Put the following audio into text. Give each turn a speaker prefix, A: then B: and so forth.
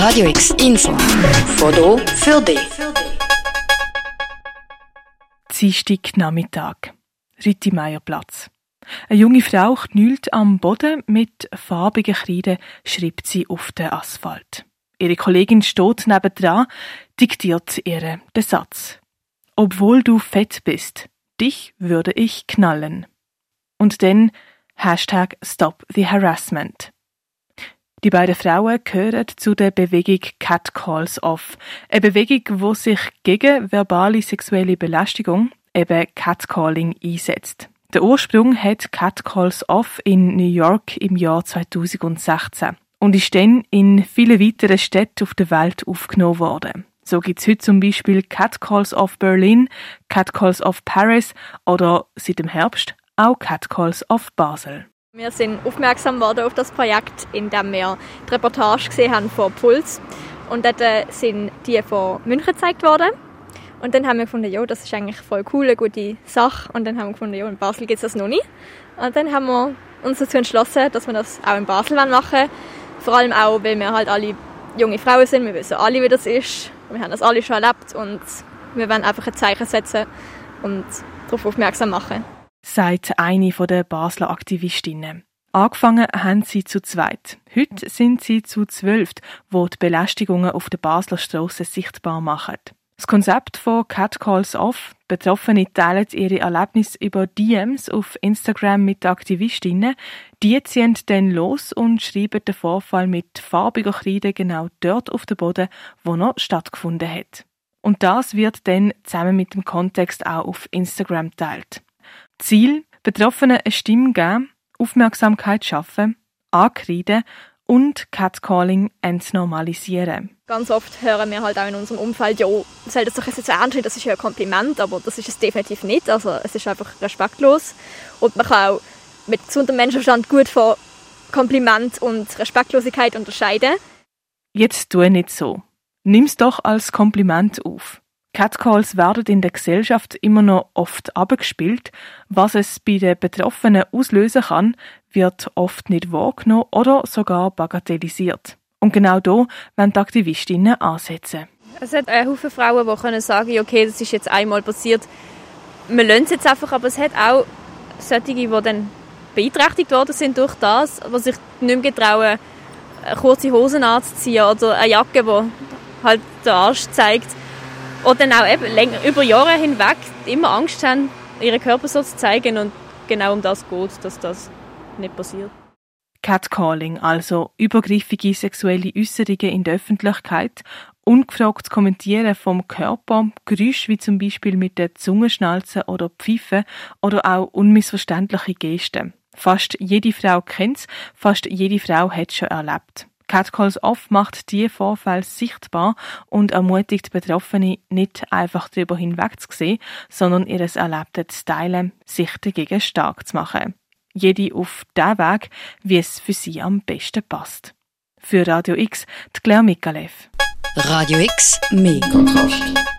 A: Radio X Info. Foto für dich.
B: Dienstag Nachmittag. Rittimeierplatz. Eine junge Frau knüllt am Boden mit farbigen Kreide, schreibt sie auf den Asphalt. Ihre Kollegin steht nebendran, diktiert ihr den Satz. Obwohl du fett bist, dich würde ich knallen. Und dann Hashtag Stop the Harassment. Die beiden Frauen gehören zu der Bewegung Cat Calls Off. Eine Bewegung, die sich gegen verbale sexuelle Belästigung, eben Catcalling, einsetzt. Der Ursprung hat Cat Calls Off in New York im Jahr 2016 und ist dann in vielen weiteren Städten auf der Welt aufgenommen worden. So gibt es heute zum Beispiel Cat Calls of Berlin, Cat Calls of Paris oder seit dem Herbst auch Cat Calls of Basel.
C: Wir sind aufmerksam worden auf das Projekt, indem wir die Reportage gesehen haben von Puls. Und dort äh, sind die von München gezeigt worden. Und dann haben wir gefunden, ja, das ist eigentlich voll cool, eine gute Sache. Und dann haben wir gefunden, ja, in Basel gibt es das noch nicht. Und dann haben wir uns dazu entschlossen, dass wir das auch in Basel machen wollen. Vor allem auch, weil wir halt alle junge Frauen sind. Wir wissen alle, wie das ist. Wir haben das alle schon erlebt. Und wir wollen einfach ein Zeichen setzen und darauf aufmerksam machen
B: sagt eine der Basler Aktivistinnen. Angefangen haben sie zu zweit. Heute sind sie zu zwölf, wo die Belästigungen auf der Basler Straße sichtbar machen. Das Konzept von Cat Calls Off. Betroffene teilen ihre Erlebnisse über DMs auf Instagram mit Aktivistinnen. Die ziehen dann los und schreiben den Vorfall mit farbiger Kreide genau dort auf den Boden, wo er stattgefunden hat. Und das wird dann zusammen mit dem Kontext auch auf Instagram teilt. Ziel, Betroffenen eine Stimme geben, Aufmerksamkeit schaffen, ankreiden und Catcalling entnormalisieren.
C: Ganz oft hören wir halt auch in unserem Umfeld, ja, soll das doch jetzt so ernst das ist ja ein Kompliment, aber das ist es definitiv nicht. Also es ist einfach respektlos und man kann auch mit gesundem Menschenverstand gut von Kompliment und Respektlosigkeit unterscheiden.
B: Jetzt tu nicht so. Nimm's doch als Kompliment auf. Catcalls werden in der Gesellschaft immer noch oft abgespielt. Was es bei den Betroffenen auslösen kann, wird oft nicht wahrgenommen oder sogar bagatellisiert. Und genau da wollen die Aktivistinnen ansetzen.
C: Es hat eine Haufen Frauen, die können sagen, okay, das ist jetzt einmal passiert. Wir lassen es jetzt einfach, aber es hat auch solche, die dann beeinträchtigt worden sind durch das, was sich nicht mehr getrauen, kurze Hosen anzuziehen oder eine Jacke, die halt den Arsch zeigt. Oder auch eben über Jahre hinweg immer Angst haben, ihren Körper so zu zeigen und genau um das geht, dass das nicht passiert.
B: Catcalling, also übergriffige sexuelle Äußerungen in der Öffentlichkeit, ungefragt Kommentieren vom Körper, Geräusche wie zum Beispiel mit der Zungenschnalze oder Pfeife oder auch unmissverständliche Gesten. Fast jede Frau kennt's, fast jede Frau hat schon erlebt. Catcalls Off macht diese Vorfälle sichtbar und ermutigt Betroffene nicht einfach darüber hinwegzusehen, sondern ihres Erlebten zu teilen, sich dagegen stark zu machen. Jede auf den Weg, wie es für sie am besten passt. Für Radio X, die Claire Mikalev.
A: Radio X, mehr Kontrast.